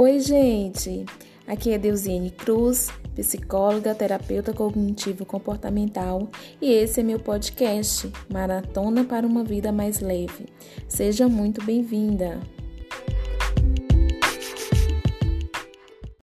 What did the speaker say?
Oi, gente! Aqui é Deusiane Cruz, psicóloga, terapeuta cognitivo comportamental, e esse é meu podcast, Maratona para uma Vida Mais Leve. Seja muito bem-vinda!